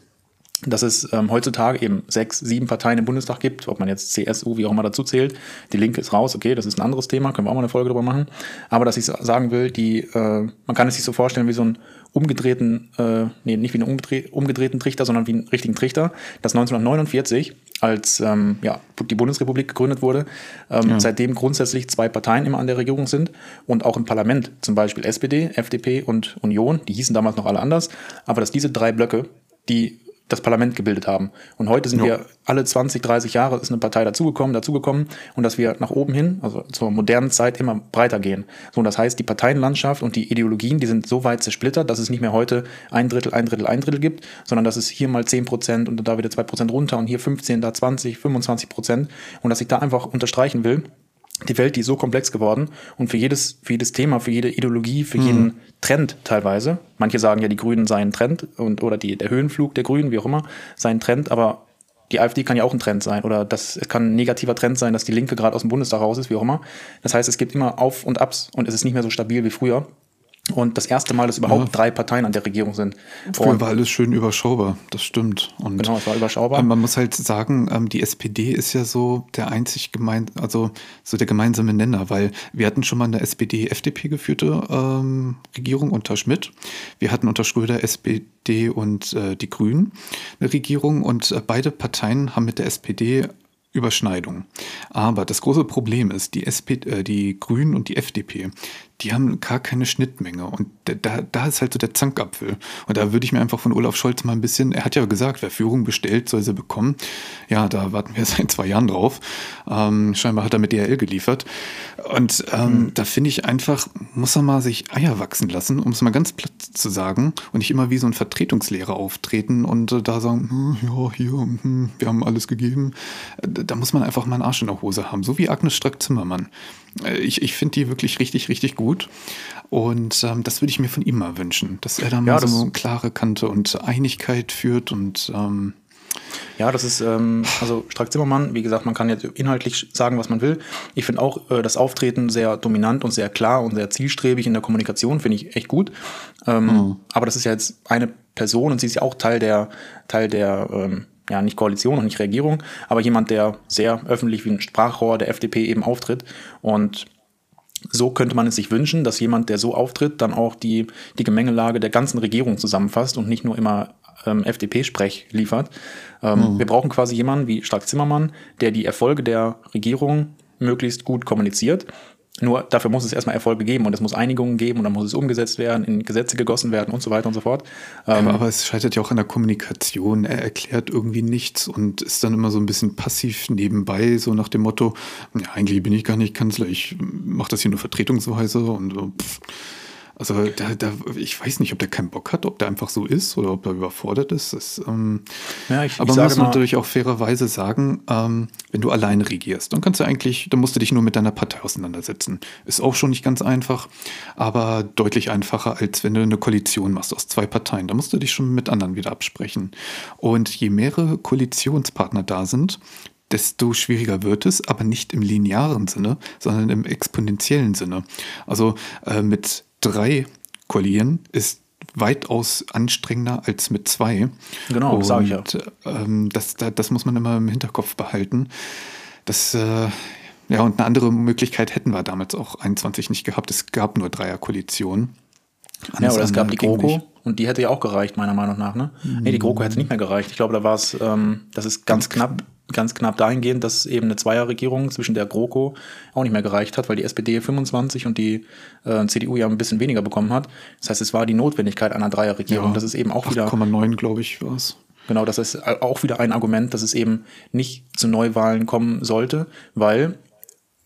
[SPEAKER 2] dass es ähm, heutzutage eben sechs, sieben Parteien im Bundestag gibt, ob man jetzt CSU, wie auch immer dazu zählt. Die Linke ist raus, okay, das ist ein anderes Thema, können wir auch mal eine Folge drüber machen. Aber dass ich sa- sagen will, die, äh, man kann es sich so vorstellen wie so einen umgedrehten, äh, nee, nicht wie einen umgedreh umgedrehten Trichter, sondern wie einen richtigen Trichter, dass 1949, als ähm, ja, die Bundesrepublik gegründet wurde, ähm, seitdem grundsätzlich zwei Parteien immer an der Regierung sind und auch im Parlament, zum Beispiel SPD, FDP und Union, die hießen damals noch alle anders, aber dass diese drei Blöcke, die das Parlament gebildet haben. Und heute sind
[SPEAKER 1] Ja.
[SPEAKER 2] wir alle 20, 30 Jahre ist eine Partei dazugekommen, dazugekommen und dass wir nach oben hin, also zur modernen Zeit immer breiter gehen. So, und das heißt, die Parteienlandschaft und die Ideologien, die sind so weit zersplittert, dass es nicht mehr heute ein Drittel, ein Drittel, ein Drittel gibt, sondern dass es hier mal 10 Prozent und da wieder 2 Prozent runter und hier 15, da 20, 25 Prozent. Und dass ich da einfach unterstreichen will, die Welt, die ist so komplex geworden und für jedes, für jedes Thema, für jede Ideologie, für jeden Trend teilweise. Manche sagen ja, die Grünen seien Trend und, oder die, der Höhenflug der Grünen, wie auch immer, sei ein Trend, aber die AfD kann ja auch ein Trend sein oder das es kann ein negativer Trend sein, dass die Linke gerade aus dem Bundestag raus ist, wie auch immer. Das heißt, es gibt immer Auf und Abs und es ist nicht mehr so stabil wie früher. Und das erste Mal, dass überhaupt drei Parteien an der Regierung sind.
[SPEAKER 1] Früher
[SPEAKER 2] Und
[SPEAKER 1] war alles schön überschaubar, das stimmt. Und
[SPEAKER 2] Genau, es war überschaubar.
[SPEAKER 1] Ähm, Man muss halt sagen, ähm, die SPD ist ja so der einzig gemein, also so der gemeinsame Nenner, weil wir hatten schon mal eine SPD-FDP geführte ähm, Regierung unter Schmidt. Wir hatten unter Schröder SPD und äh, die Grünen eine Regierung und äh, beide Parteien haben mit der SPD Überschneidung. Aber das große Problem ist, die, SP, äh, die Grünen und die FDP, die haben gar keine Schnittmenge. Und da, da ist halt so der Zankapfel. Und da würde ich mir einfach von Olaf Scholz mal ein bisschen, er hat ja gesagt, wer Führung bestellt, soll sie bekommen. Ja, da warten wir *laughs* seit zwei Jahren drauf. Ähm, scheinbar hat er mit DRL geliefert. Und ähm, da finde ich einfach, muss er mal sich Eier wachsen lassen, um es mal ganz platt zu sagen. Und nicht immer wie so ein Vertretungslehrer auftreten und äh, da sagen, hm, ja, hier, hm, wir haben alles gegeben. Äh, da muss man einfach mal einen Arsch in der Hose haben. So wie Agnes Strack-Zimmermann. Äh, ich ich finde die wirklich richtig, richtig gut. Und ähm, das würde ich mir von ihm mal wünschen, dass er da mal
[SPEAKER 2] Ja,
[SPEAKER 1] so eine klare Kante und Einigkeit führt und ähm,
[SPEAKER 2] Ja, das ist, ähm, also Strack Zimmermann, wie gesagt, man kann jetzt inhaltlich sagen, was man will. Ich finde auch äh, das Auftreten sehr dominant und sehr klar und sehr zielstrebig in der Kommunikation, finde ich echt gut. Ähm, Aber das ist ja jetzt eine Person und sie ist ja auch Teil der, Teil der, ähm, ja, nicht Koalition und nicht Regierung, aber jemand, der sehr öffentlich wie ein Sprachrohr der FDP eben auftritt. Und so könnte man es sich wünschen, dass jemand, der so auftritt, dann auch die, die Gemengelage der ganzen Regierung zusammenfasst und nicht nur immer ähm, FDP-Sprech liefert. Ähm, Wir brauchen quasi jemanden wie Strack Zimmermann, der die Erfolge der Regierung möglichst gut kommuniziert. Nur dafür muss es erstmal Erfolge geben und es muss Einigungen geben und dann muss es umgesetzt werden, in Gesetze gegossen werden und so weiter und so fort. Ähm,
[SPEAKER 1] Aber, aber es scheitert ja auch an der Kommunikation. Er erklärt irgendwie nichts und ist dann immer so ein bisschen passiv nebenbei, so nach dem Motto, ja, eigentlich bin ich gar nicht Kanzler, ich mache das hier nur vertretungsweise und so. Pff. Also da, da, ich weiß nicht, ob der keinen Bock hat, ob der einfach so ist oder ob er überfordert ist. Das, ähm,
[SPEAKER 2] Ja, ich- ich
[SPEAKER 1] aber man
[SPEAKER 2] sage
[SPEAKER 1] muss
[SPEAKER 2] mal-
[SPEAKER 1] natürlich auch fairerweise sagen, ähm, wenn du alleine regierst, dann kannst du eigentlich, dann musst du dich nur mit deiner Partei auseinandersetzen. Ist auch schon nicht ganz einfach, aber deutlich einfacher, als wenn du eine Koalition machst aus zwei Parteien. Da musst du dich schon mit anderen wieder absprechen. Und je mehrere Koalitionspartner da sind, desto schwieriger wird es, aber nicht im linearen Sinne, sondern im exponentiellen Sinne. Also äh, mit drei koalieren ist weitaus anstrengender als mit zwei.
[SPEAKER 2] Genau, das sag ich ja.
[SPEAKER 1] Und, Ähm, das, da- das muss man immer im Hinterkopf behalten. Das, äh, ja, und eine andere Möglichkeit hätten wir damals auch 21 nicht gehabt. Es gab nur Dreierkoalitionen.
[SPEAKER 2] Ja, oder es gab die GroKo
[SPEAKER 1] nicht.
[SPEAKER 2] und die hätte ja auch gereicht, meiner Meinung nach. Ne? Nee, die GroKo hätte nicht mehr gereicht. Ich glaube, da war es, ähm, das ist ganz knapp ganz knapp dahingehend, dass eben eine Zweierregierung zwischen der GroKo auch nicht mehr gereicht hat, weil die SPD 25 und die äh, CDU ja ein bisschen weniger bekommen hat. Das heißt, es war die Notwendigkeit einer Dreierregierung.
[SPEAKER 1] Ja,
[SPEAKER 2] das ist eben auch wieder
[SPEAKER 1] 8,9, glaube ich, war es.
[SPEAKER 2] Genau, das ist auch wieder ein Argument, dass es eben nicht zu Neuwahlen kommen sollte, weil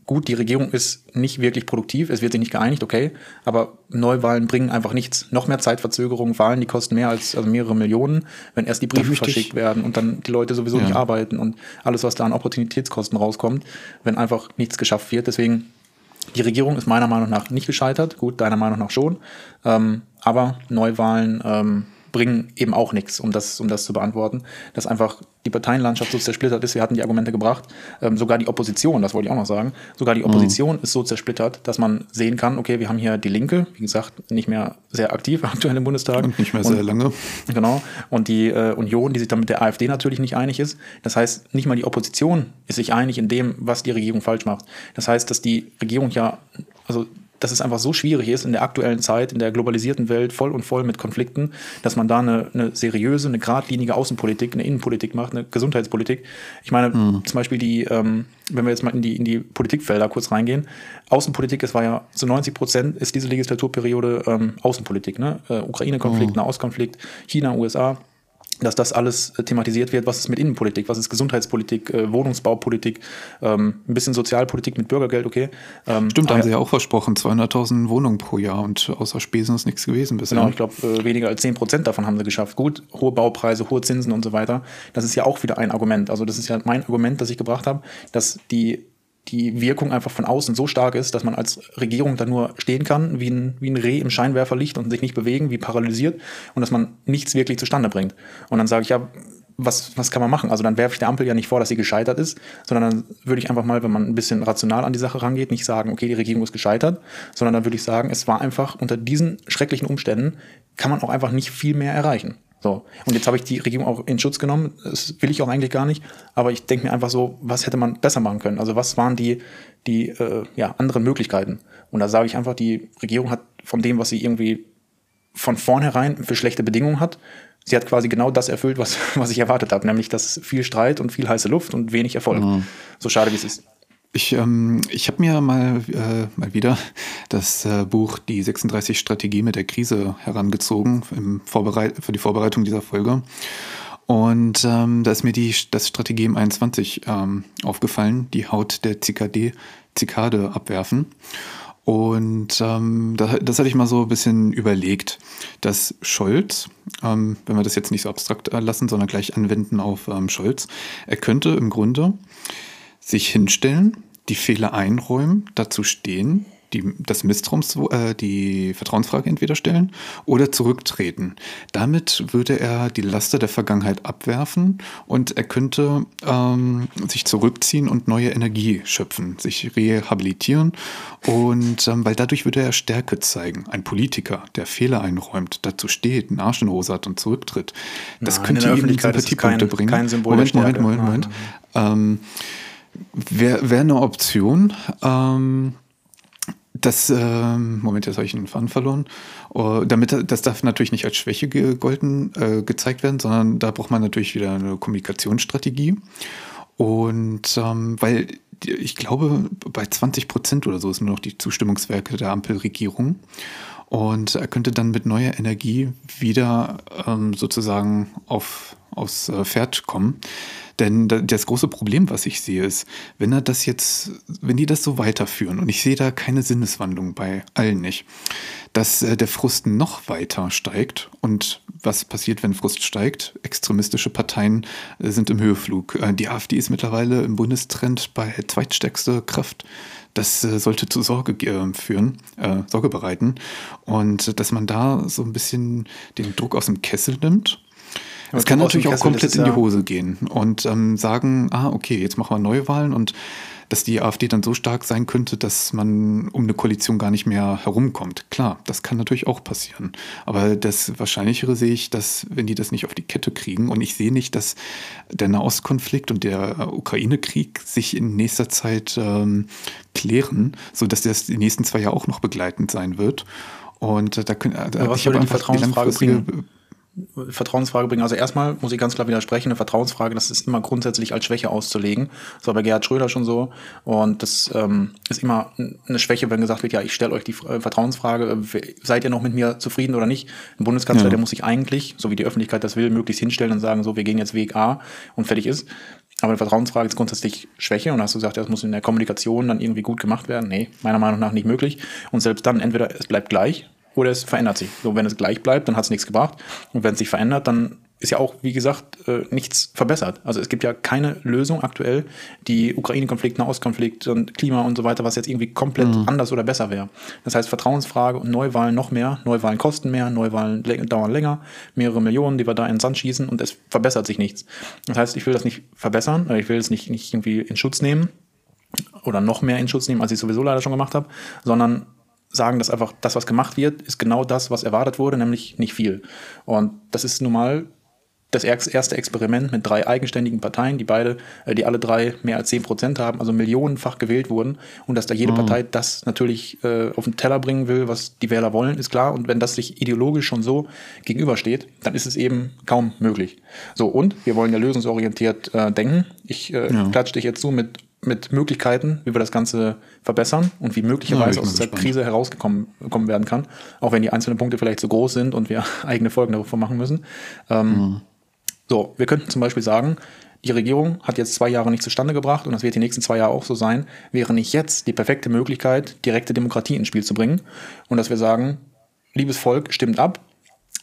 [SPEAKER 2] gut, die Regierung ist nicht wirklich produktiv, es wird sich nicht geeinigt, okay, aber Neuwahlen bringen einfach nichts. Noch mehr Zeitverzögerung, Wahlen, die kosten mehr als also mehrere Millionen, wenn erst die Briefe verschickt werden und dann die Leute sowieso ja. nicht arbeiten und alles, was da an Opportunitätskosten rauskommt, wenn einfach nichts geschafft wird. Deswegen, die Regierung ist meiner Meinung nach nicht gescheitert, gut, deiner Meinung nach schon, ähm, aber Neuwahlen ähm, bringen eben auch nichts, um das, um das zu beantworten, dass einfach die Parteienlandschaft so zersplittert ist. Wir hatten die Argumente gebracht. Ähm, sogar die Opposition, das wollte ich auch noch sagen, sogar die Opposition mhm. ist so zersplittert, dass man sehen kann, okay, wir haben hier die Linke, wie gesagt, nicht mehr sehr aktiv *laughs* aktuell im Bundestag.
[SPEAKER 1] Und nicht mehr sehr lange.
[SPEAKER 2] Genau. Und die äh, Union, die sich dann mit der AfD natürlich nicht einig ist. Das heißt, nicht mal die Opposition ist sich einig in dem, was die Regierung falsch macht. Das heißt, dass die Regierung ja, also dass es einfach so schwierig ist in der aktuellen Zeit, in der globalisierten Welt, voll und voll mit Konflikten, dass man da eine, eine seriöse, eine geradlinige Außenpolitik, eine Innenpolitik macht, eine Gesundheitspolitik. Ich meine, mhm. zum Beispiel die, ähm, wenn wir jetzt mal in die, in die Politikfelder kurz reingehen, Außenpolitik, es war ja zu 90 Prozent ist diese Legislaturperiode ähm, Außenpolitik, ne? Äh, Ukraine-Konflikt, mhm. Nahostkonflikt, China, USA dass das alles äh, thematisiert wird, was ist mit Innenpolitik, was ist Gesundheitspolitik, äh, Wohnungsbaupolitik, ähm, ein bisschen Sozialpolitik mit Bürgergeld, okay.
[SPEAKER 1] Ähm, Stimmt, haben sie ja auch versprochen, 200.000 Wohnungen pro Jahr und außer Spesen ist nichts gewesen bisher.
[SPEAKER 2] Genau, ich glaube, äh, weniger als 10 Prozent davon haben sie geschafft. Gut, hohe Baupreise, hohe Zinsen und so weiter. Das ist ja auch wieder ein Argument. Also das ist ja mein Argument, das ich gebracht habe, dass die die Wirkung einfach von außen so stark ist, dass man als Regierung da nur stehen kann, wie ein, wie ein Reh im Scheinwerferlicht und sich nicht bewegen, wie paralysiert und dass man nichts wirklich zustande bringt. Und dann sage ich, ja, was, was kann man machen? Also dann werfe ich der Ampel ja nicht vor, dass sie gescheitert ist, sondern dann würde ich einfach mal, wenn man ein bisschen rational an die Sache rangeht, nicht sagen, okay, die Regierung ist gescheitert, sondern dann würde ich sagen, es war einfach unter diesen schrecklichen Umständen, kann man auch einfach nicht viel mehr erreichen. So. Und jetzt habe ich die Regierung auch in Schutz genommen. Das will ich auch eigentlich gar nicht. Aber ich denke mir einfach so, was hätte man besser machen können? Also was waren die, die äh, ja, anderen Möglichkeiten? Und da sage ich einfach, die Regierung hat von dem, was sie irgendwie von vornherein für schlechte Bedingungen hat, sie hat quasi genau das erfüllt, was, *laughs* was ich erwartet habe, nämlich dass viel Streit und viel heiße Luft und wenig Erfolg. Mhm. So schade wie es ist.
[SPEAKER 1] Ich, ähm, ich habe mir mal, äh, mal wieder das äh, Buch Die 36 Strategie mit der Krise herangezogen im Vorbereit für die Vorbereitung dieser Folge. Und ähm, da ist mir die, das Strategie im 21 ähm, aufgefallen, die Haut der Zikade, Zikade abwerfen. Und ähm, das, das hatte ich mal so ein bisschen überlegt, dass Scholz, ähm, wenn wir das jetzt nicht so abstrakt lassen, sondern gleich anwenden auf ähm, Scholz, er könnte im Grunde sich hinstellen, die Fehler einräumen, dazu stehen, die, das Misstrauens, äh, die Vertrauensfrage entweder stellen oder zurücktreten. Damit würde er die Laster der Vergangenheit abwerfen und er könnte ähm, sich zurückziehen und neue Energie schöpfen, sich rehabilitieren und ähm, weil dadurch würde er Stärke zeigen. Ein Politiker, der Fehler einräumt, dazu steht, einen Arsch in Hose hat und zurücktritt, das Nein, könnte ihm Sympathiepunkte bringen.
[SPEAKER 2] Kein Symbol
[SPEAKER 1] Moment, Moment, Moment, Moment. Ähm, Wäre wär eine Option. Ähm, das, äh, Moment, jetzt habe ich einen Faden verloren. Uh, damit, das darf natürlich nicht als Schwäche gegolten, äh, gezeigt werden, sondern da braucht man natürlich wieder eine Kommunikationsstrategie. Und ähm, weil ich glaube, bei 20 Prozent oder so ist nur noch die Zustimmungswerke der Ampelregierung. Und er könnte dann mit neuer Energie wieder ähm, sozusagen auf, aufs äh, Pferd kommen. Denn das große Problem, was ich sehe, ist, wenn er das jetzt, wenn die das so weiterführen, und ich sehe da keine Sinneswandlung bei allen nicht, dass äh, der Frust noch weiter steigt. Und was passiert, wenn Frust steigt? Extremistische Parteien äh, sind im Höheflug. Die AfD ist mittlerweile im Bundestrend bei zweitstärkste Kraft. Das sollte zu Sorge führen, äh, Sorge bereiten. Und dass man da so ein bisschen den Druck aus dem Kessel nimmt es kann natürlich auch komplett in die Hose gehen und ähm, sagen, ah, okay, jetzt machen wir Neuwahlen und dass die AfD dann so stark sein könnte, dass man um eine Koalition gar nicht mehr herumkommt. Klar, das kann natürlich auch passieren. Aber das Wahrscheinlichere sehe ich, dass, wenn die das nicht auf die Kette kriegen, und ich sehe nicht, dass der Nahostkonflikt und der Ukraine-Krieg sich in nächster Zeit ähm, klären, sodass das die nächsten zwei Jahre auch noch begleitend sein wird. Und da, können, da
[SPEAKER 2] was ich einfach die langfristige. Bringen? Vertrauensfrage bringen. Also erstmal muss ich ganz klar widersprechen, eine Vertrauensfrage, das ist immer grundsätzlich als Schwäche auszulegen. Das war bei Gerhard Schröder schon so. Und das ähm, ist immer eine Schwäche, wenn gesagt wird, ja, ich stelle euch die äh, Vertrauensfrage, seid ihr noch mit mir zufrieden oder nicht? Ein Bundeskanzler, ja. der muss sich eigentlich, so wie die Öffentlichkeit das will, möglichst hinstellen und sagen, so, wir gehen jetzt Weg A und fertig ist. Aber eine Vertrauensfrage ist grundsätzlich Schwäche und hast du gesagt, das muss in der Kommunikation dann irgendwie gut gemacht werden. Nee, meiner Meinung nach nicht möglich. Und selbst dann, entweder es bleibt gleich oder es verändert sich. So, wenn es gleich bleibt, dann hat es nichts gebracht. Und wenn es sich verändert, dann ist ja auch, wie gesagt, äh, nichts verbessert. Also es gibt ja keine Lösung aktuell, die Ukraine-Konflikt, Nahostkonflikt und Klima und so weiter, was jetzt irgendwie komplett mhm. anders oder besser wäre. Das heißt, Vertrauensfrage und Neuwahlen noch mehr. Neuwahlen kosten mehr, Neuwahlen dauern länger, mehrere Millionen, die wir da in den Sand schießen und es verbessert sich nichts. Das heißt, ich will das nicht verbessern, ich will es nicht, nicht irgendwie in Schutz nehmen oder noch mehr in Schutz nehmen, als ich sowieso leider schon gemacht habe, sondern sagen, dass einfach das, was gemacht wird, ist genau das, was erwartet wurde, nämlich nicht viel. Und das ist nun mal das erste Experiment mit drei eigenständigen Parteien, die beide, äh, die alle drei mehr als zehn Prozent haben, also millionenfach gewählt wurden. Und dass da jede mhm. Partei das natürlich äh, auf den Teller bringen will, was die Wähler wollen, ist klar. Und wenn das sich ideologisch schon so gegenübersteht, dann ist es eben kaum möglich. So, und wir wollen ja lösungsorientiert äh, denken. Ich äh, ja. klatsche dich jetzt zu mit mit Möglichkeiten, wie wir das Ganze verbessern und wie möglicherweise ja, aus dieser Krise herausgekommen kommen werden kann, auch wenn die einzelnen Punkte vielleicht zu groß sind und wir *laughs* eigene Folgen davon machen müssen. Ähm, mhm. So, wir könnten zum Beispiel sagen, die Regierung hat jetzt zwei Jahre nicht zustande gebracht und das wird die nächsten zwei Jahre auch so sein, wäre nicht jetzt die perfekte Möglichkeit, direkte Demokratie ins Spiel zu bringen und dass wir sagen, liebes Volk, stimmt ab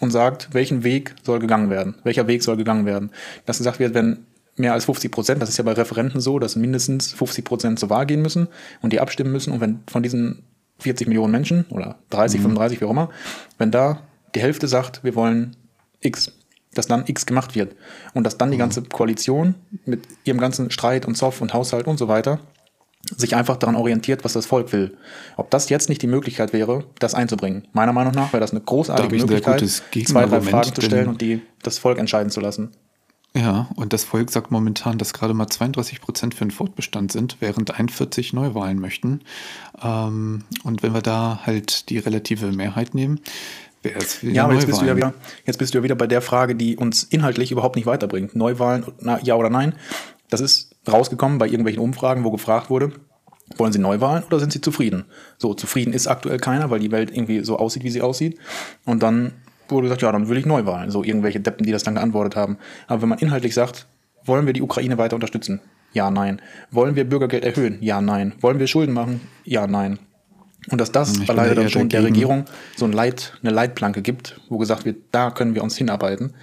[SPEAKER 2] und sagt, welchen Weg soll gegangen werden, welcher Weg soll gegangen werden. Dass gesagt wird, wenn mehr als 50 Prozent, das ist ja bei Referenten so, dass mindestens 50 Prozent zur Wahl gehen müssen und die abstimmen müssen. Und wenn von diesen 40 Millionen Menschen oder 30, mhm. 35, wie auch immer, wenn da die Hälfte sagt, wir wollen X, dass dann X gemacht wird und dass dann die mhm. ganze Koalition mit ihrem ganzen Streit und Zoff und Haushalt und so weiter sich einfach daran orientiert, was das Volk will. Ob das jetzt nicht die Möglichkeit wäre, das einzubringen. Meiner Meinung nach wäre das eine großartige Möglichkeit, zwei, drei Fragen zu stellen und die, das Volk entscheiden zu lassen.
[SPEAKER 1] Ja, und das Volk sagt momentan, dass gerade mal 32 Prozent für den Fortbestand sind, während 41 Neuwahlen möchten. Ähm, und wenn wir da halt die relative Mehrheit nehmen, wäre es
[SPEAKER 2] Ja, aber jetzt bist, du ja wieder, jetzt bist du ja wieder bei der Frage, die uns inhaltlich überhaupt nicht weiterbringt. Neuwahlen, na, ja oder nein? Das ist rausgekommen bei irgendwelchen Umfragen, wo gefragt wurde, wollen Sie Neuwahlen oder sind Sie zufrieden? So, zufrieden ist aktuell keiner, weil die Welt irgendwie so aussieht, wie sie aussieht. Und dann wurde gesagt, ja, dann will ich Neuwahlen. So irgendwelche Deppen, die das dann geantwortet haben. Aber wenn man inhaltlich sagt, wollen wir die Ukraine weiter unterstützen? Ja, nein. Wollen wir Bürgergeld erhöhen? Ja, nein. Wollen wir Schulden machen? Ja, nein. Und dass das ich leider dann schon dagegen. der Regierung so ein Leit, eine Leitplanke gibt, wo gesagt wird, da können wir uns hinarbeiten,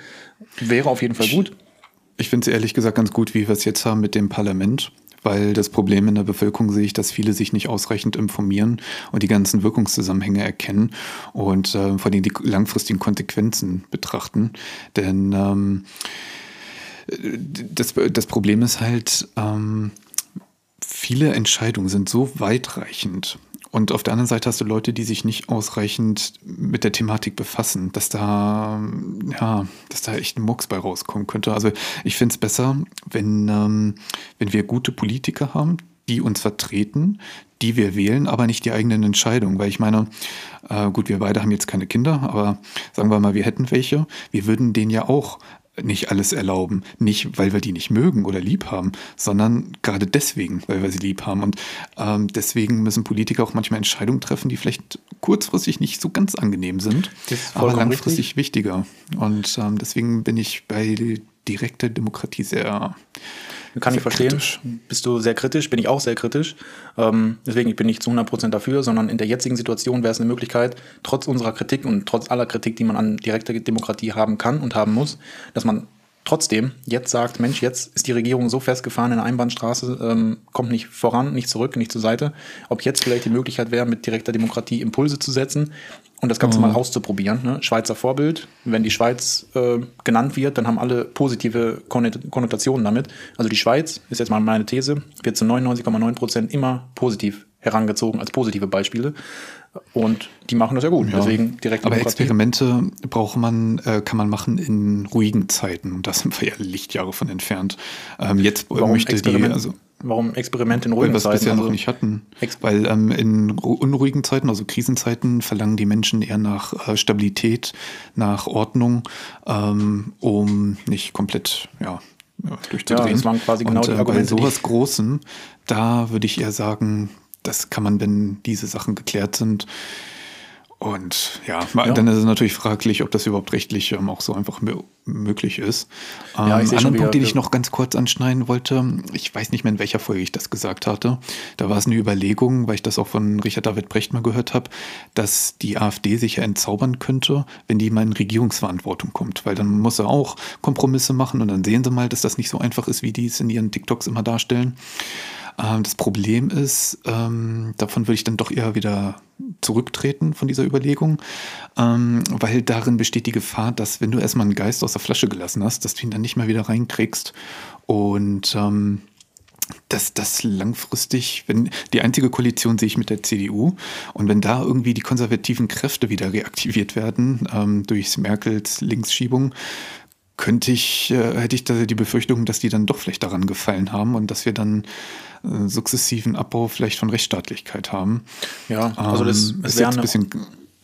[SPEAKER 2] wäre auf jeden Fall gut.
[SPEAKER 1] Ich, ich finde es ehrlich gesagt ganz gut, wie wir es jetzt haben mit dem Parlament weil das Problem in der Bevölkerung sehe ich, dass viele sich nicht ausreichend informieren und die ganzen Wirkungszusammenhänge erkennen und äh, vor allem die langfristigen Konsequenzen betrachten. Denn ähm, das, das Problem ist halt, ähm, viele Entscheidungen sind so weitreichend und auf der anderen Seite hast du Leute, die sich nicht ausreichend mit der Thematik befassen, dass da, ja, dass da echt ein Mucks bei rauskommen könnte. Also ich finde es besser, wenn, ähm, wenn wir gute Politiker haben, die uns vertreten, die wir wählen, aber nicht die eigenen Entscheidungen. Weil ich meine, äh, gut, wir beide haben jetzt keine Kinder, aber sagen wir mal, wir hätten welche, wir würden denen ja auch nicht alles erlauben. Nicht, weil wir die nicht mögen oder lieb haben, sondern gerade deswegen, weil wir sie lieb haben. Und ähm, deswegen müssen Politiker auch manchmal Entscheidungen treffen, die vielleicht kurzfristig nicht so ganz angenehm sind, aber langfristig richtig. wichtiger. Und ähm, deswegen bin ich bei direkter Demokratie sehr
[SPEAKER 2] kann ich verstehen. Kritisch. Bist du sehr kritisch, bin ich auch sehr kritisch. Ähm, deswegen bin ich nicht zu 100% dafür, sondern in der jetzigen Situation wäre es eine Möglichkeit, trotz unserer Kritik und trotz aller Kritik, die man an direkter Demokratie haben kann und haben muss, dass man trotzdem jetzt sagt, Mensch, jetzt ist die Regierung so festgefahren in der Einbahnstraße, ähm, kommt nicht voran, nicht zurück, nicht zur Seite. Ob jetzt vielleicht die Möglichkeit wäre, mit direkter Demokratie Impulse zu setzen, und das Ganze mhm. mal auszuprobieren. Ne? Schweizer Vorbild, wenn die Schweiz äh, genannt wird, dann haben alle positive Konnotationen damit. Also die Schweiz, ist jetzt mal meine These, wird zu 99,9 Prozent immer positiv herangezogen als positive Beispiele. Und die machen das ja gut. Ja. Deswegen direkt.
[SPEAKER 1] Aber Experimente braucht man, äh, kann man machen in ruhigen Zeiten. Und da sind wir ja Lichtjahre von entfernt. Ähm, jetzt Warum möchte die, also
[SPEAKER 2] warum Experimente in
[SPEAKER 1] Weil
[SPEAKER 2] ruhigen
[SPEAKER 1] wir es
[SPEAKER 2] Zeiten?
[SPEAKER 1] bisher
[SPEAKER 2] Also,
[SPEAKER 1] noch nicht hatten. Weil ähm, in ru- unruhigen Zeiten, also Krisenzeiten, verlangen die Menschen eher nach äh, Stabilität, nach Ordnung, ähm, um nicht komplett ja, ja, durchzudrehen.
[SPEAKER 2] Ja, das waren quasi genau
[SPEAKER 1] Und,
[SPEAKER 2] die
[SPEAKER 1] äh, bei
[SPEAKER 2] Argumente, die
[SPEAKER 1] sowas Großem, da würde ich eher sagen, das kann man, wenn diese Sachen geklärt sind. Und ja,
[SPEAKER 2] Ja.
[SPEAKER 1] dann ist es natürlich fraglich, ob das überhaupt rechtlich ähm, auch so einfach mö- möglich ist. Ähm,
[SPEAKER 2] Ja,
[SPEAKER 1] anderen
[SPEAKER 2] wieder-
[SPEAKER 1] Punkt, den ich noch ganz kurz anschneiden wollte, ich weiß nicht mehr, in welcher Folge ich das gesagt hatte. Da war es eine Überlegung, weil ich das auch von Richard David Brecht mal gehört habe, dass die AfD sich ja entzaubern könnte, wenn die mal in Regierungsverantwortung kommt. Weil dann muss er auch Kompromisse machen und dann sehen sie mal, dass das nicht so einfach ist, wie die es in ihren TikToks immer darstellen. Ähm, das Problem ist, ähm, davon würde ich dann doch eher wieder zurücktreten von dieser Überlegung, ähm, weil darin besteht die Gefahr, dass wenn du erstmal einen Geist aus der Flasche gelassen hast, dass du ihn dann nicht mehr wieder reinkriegst. Und ähm, dass das langfristig, wenn die einzige Koalition sehe ich mit der CDU und wenn da irgendwie die konservativen Kräfte wieder reaktiviert werden ähm, durch Merkels Linksschiebung, könnte ich, äh, hätte ich da die Befürchtung, dass die dann doch vielleicht daran gefallen haben und dass wir dann äh, sukzessiven Abbau vielleicht von Rechtsstaatlichkeit haben.
[SPEAKER 2] Ja, also das
[SPEAKER 1] Ähm, ist jetzt ein bisschen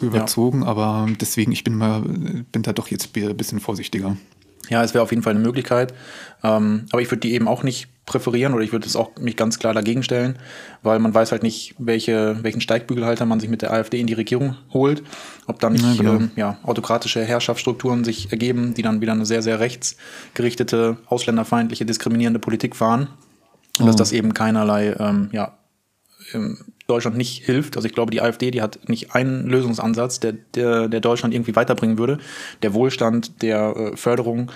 [SPEAKER 1] überzogen, aber deswegen, ich bin mal, bin da doch jetzt ein bisschen vorsichtiger.
[SPEAKER 2] ja, es wäre auf jeden Fall eine Möglichkeit. Ähm, aber ich würde die eben auch nicht präferieren oder ich würde es auch mich ganz klar dagegen stellen, weil man weiß halt nicht, welche, welchen Steigbügelhalter man sich mit der AfD in die Regierung holt. Ob dann nicht
[SPEAKER 1] Ja, genau.
[SPEAKER 2] ähm, ja, autokratische Herrschaftsstrukturen sich ergeben, die dann wieder eine sehr, sehr rechtsgerichtete, ausländerfeindliche, diskriminierende Politik fahren. Und dass
[SPEAKER 1] Oh.
[SPEAKER 2] das eben keinerlei ähm, ja, Deutschland nicht hilft. Also ich glaube, die AfD, die hat nicht einen Lösungsansatz, der, der, der Deutschland irgendwie weiterbringen würde. Der Wohlstand, der äh, Förderung,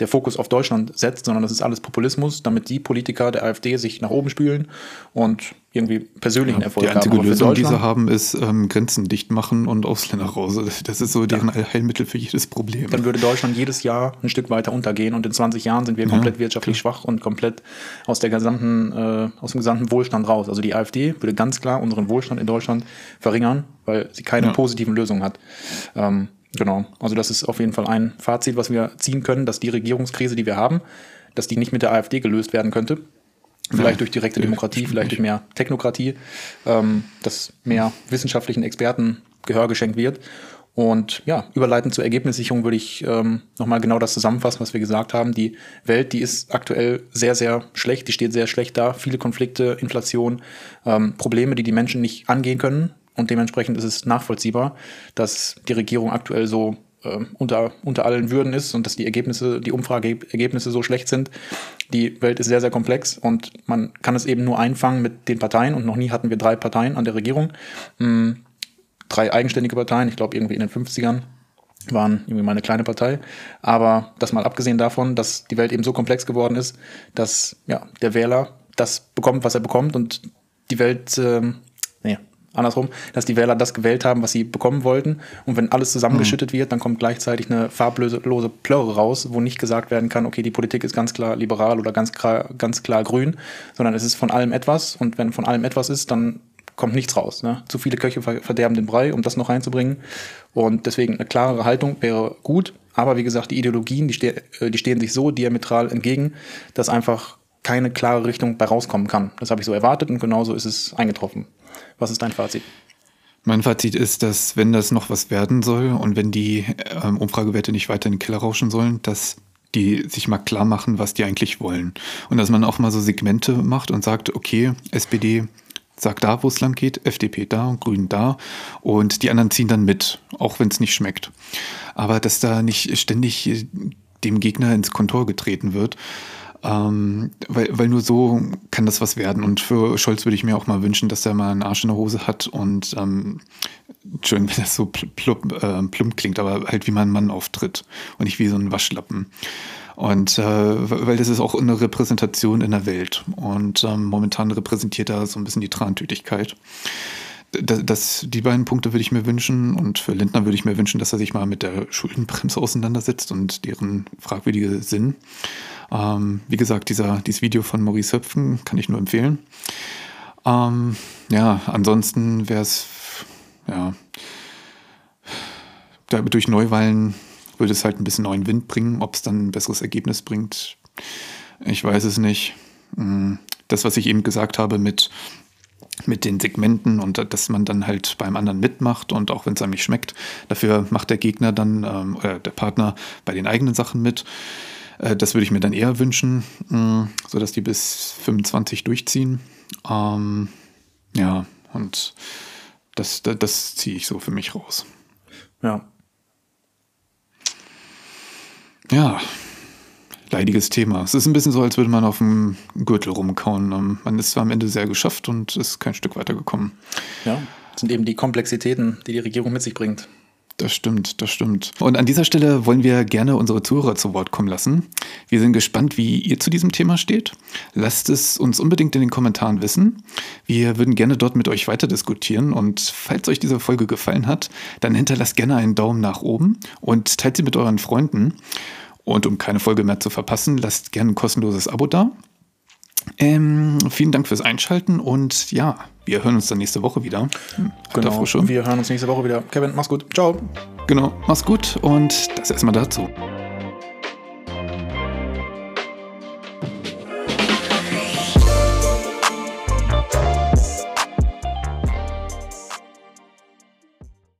[SPEAKER 2] der Fokus auf Deutschland setzt, sondern das ist alles Populismus, damit die Politiker der AfD sich nach oben spülen und irgendwie persönlichen Erfolg
[SPEAKER 1] Die einzige
[SPEAKER 2] haben.
[SPEAKER 1] Lösung, die sie haben, ist ähm, Grenzen dicht machen und Ausländer raus. Das ist so deren Heilmittel für jedes Problem.
[SPEAKER 2] dann würde Deutschland jedes Jahr ein Stück weiter untergehen und in 20 Jahren sind wir komplett wirtschaftlich schwach und komplett aus der gesamten, äh, aus dem gesamten Wohlstand raus. Also die AfD würde ganz klar unseren Wohlstand in Deutschland verringern, weil sie keine
[SPEAKER 1] Ja.
[SPEAKER 2] positiven Lösungen hat. Ähm, genau. Also das ist auf jeden Fall ein Fazit, was wir ziehen können, dass die Regierungskrise, die wir haben, dass die nicht mit der AfD gelöst werden könnte. Vielleicht
[SPEAKER 1] Ja,
[SPEAKER 2] durch direkte Demokratie, vielleicht durch mehr Technokratie, ähm, dass mehr wissenschaftlichen Experten Gehör geschenkt wird. Und ja, überleitend zur Ergebnissicherung würde ich ähm, nochmal genau das zusammenfassen, was wir gesagt haben. Die Welt, die ist aktuell sehr, sehr schlecht, die steht sehr schlecht da. Viele Konflikte, Inflation, ähm, Probleme, die die Menschen nicht angehen können. Und dementsprechend ist es nachvollziehbar, dass die Regierung aktuell so ähm, unter, unter allen Würden ist und dass die Ergebnisse, die Umfrageergebnisse so schlecht sind. Die Welt ist sehr, sehr komplex und man kann es eben nur einfangen mit den Parteien und noch nie hatten wir drei Parteien an der Regierung. Mm, Drei eigenständige Parteien, ich glaube irgendwie in den 50ern waren irgendwie mal eine kleine Partei. Aber das mal abgesehen davon, dass die Welt eben so komplex geworden ist, dass ja, der Wähler das bekommt, was er bekommt und die Welt, nee, andersrum, dass die Wähler das gewählt haben, was sie bekommen wollten. Und wenn alles zusammengeschüttet wird, dann kommt gleichzeitig eine farblose lose Plörre raus, wo nicht gesagt werden kann, okay, die Politik ist ganz klar liberal oder ganz klar, ganz klar grün, sondern es ist von allem etwas. Und wenn von allem etwas ist, dann kommt nichts raus. Ne? Zu viele Köche ver- verderben den Brei, um das noch reinzubringen. Und deswegen eine klarere Haltung wäre gut. Aber wie gesagt, die Ideologien, die, ste äh, die stehen sich so diametral entgegen, dass einfach keine klare Richtung bei rauskommen kann. Das habe ich so erwartet und genauso ist es eingetroffen. Was ist dein Fazit?
[SPEAKER 1] Mein Fazit ist, dass wenn das noch was werden soll und wenn die ähm, Umfragewerte nicht weiter in den Keller rauschen sollen, dass die sich mal klar machen, was die eigentlich wollen. Und dass man auch mal so Segmente macht und sagt, okay, SPD sagt da, wo es lang geht, FDP da Grünen da und die anderen ziehen dann mit, auch wenn es nicht schmeckt. Aber dass da nicht ständig äh, dem Gegner ins Kontor getreten wird, ähm, weil, weil nur so kann das was werden. Und für Scholz würde ich mir auch mal wünschen, dass er mal einen Arsch in der Hose hat und ähm, schön, wenn das so pl- plump, äh, plump klingt, aber halt wie man ein Mann auftritt und nicht wie so ein Waschlappen. Und äh, weil das ist auch eine Repräsentation in der Welt. Und ähm, momentan repräsentiert er so ein bisschen die Trantütigkeit. Das, das, die beiden Punkte würde ich mir wünschen. Und für Lindner würde ich mir wünschen, dass er sich mal mit der Schuldenbremse auseinandersetzt und deren fragwürdige Sinn. Ähm, wie gesagt, dieser, dieses Video von Maurice Höpfen kann ich nur empfehlen. Ähm, ja, ansonsten wäre es, ja, durch Neuwahlen würde es halt ein bisschen neuen Wind bringen. Ob es dann ein besseres Ergebnis bringt, ich weiß es nicht. Hm, das, was ich eben gesagt habe mit mit den Segmenten und dass man dann halt beim anderen mitmacht und auch wenn es einem nicht schmeckt, dafür macht der Gegner dann ähm, oder der Partner bei den eigenen Sachen mit. Äh, das würde ich mir dann eher wünschen, mh, mm, sodass die bis 25 durchziehen. Ähm, ja, und das, das, das ziehe ich so für mich raus.
[SPEAKER 2] Ja.
[SPEAKER 1] Ja, leidiges Thema. Es ist ein bisschen so, als würde man auf dem Gürtel rumkauen. Ähm, man ist zwar am Ende sehr geschafft und ist kein Stück weiter gekommen.
[SPEAKER 2] Ja, das sind eben die Komplexitäten, die die Regierung mit sich bringt.
[SPEAKER 1] Das stimmt, das stimmt. Und an dieser Stelle wollen wir gerne unsere Zuhörer zu Wort kommen lassen. Wir sind gespannt, wie ihr zu diesem Thema steht. Lasst es uns unbedingt in den Kommentaren wissen. Wir würden gerne dort mit euch weiter diskutieren. Und falls euch diese Folge gefallen hat, dann hinterlasst gerne einen Daumen nach oben und teilt sie mit euren Freunden. Und um keine Folge mehr zu verpassen, lasst gerne ein kostenloses Abo da. Ähm, vielen Dank fürs Einschalten und ja, wir hören uns dann nächste Woche wieder.
[SPEAKER 2] Hm, genau, wir hören uns nächste Woche wieder. Kevin, mach's gut. Ciao.
[SPEAKER 1] Genau, mach's gut und das erstmal dazu.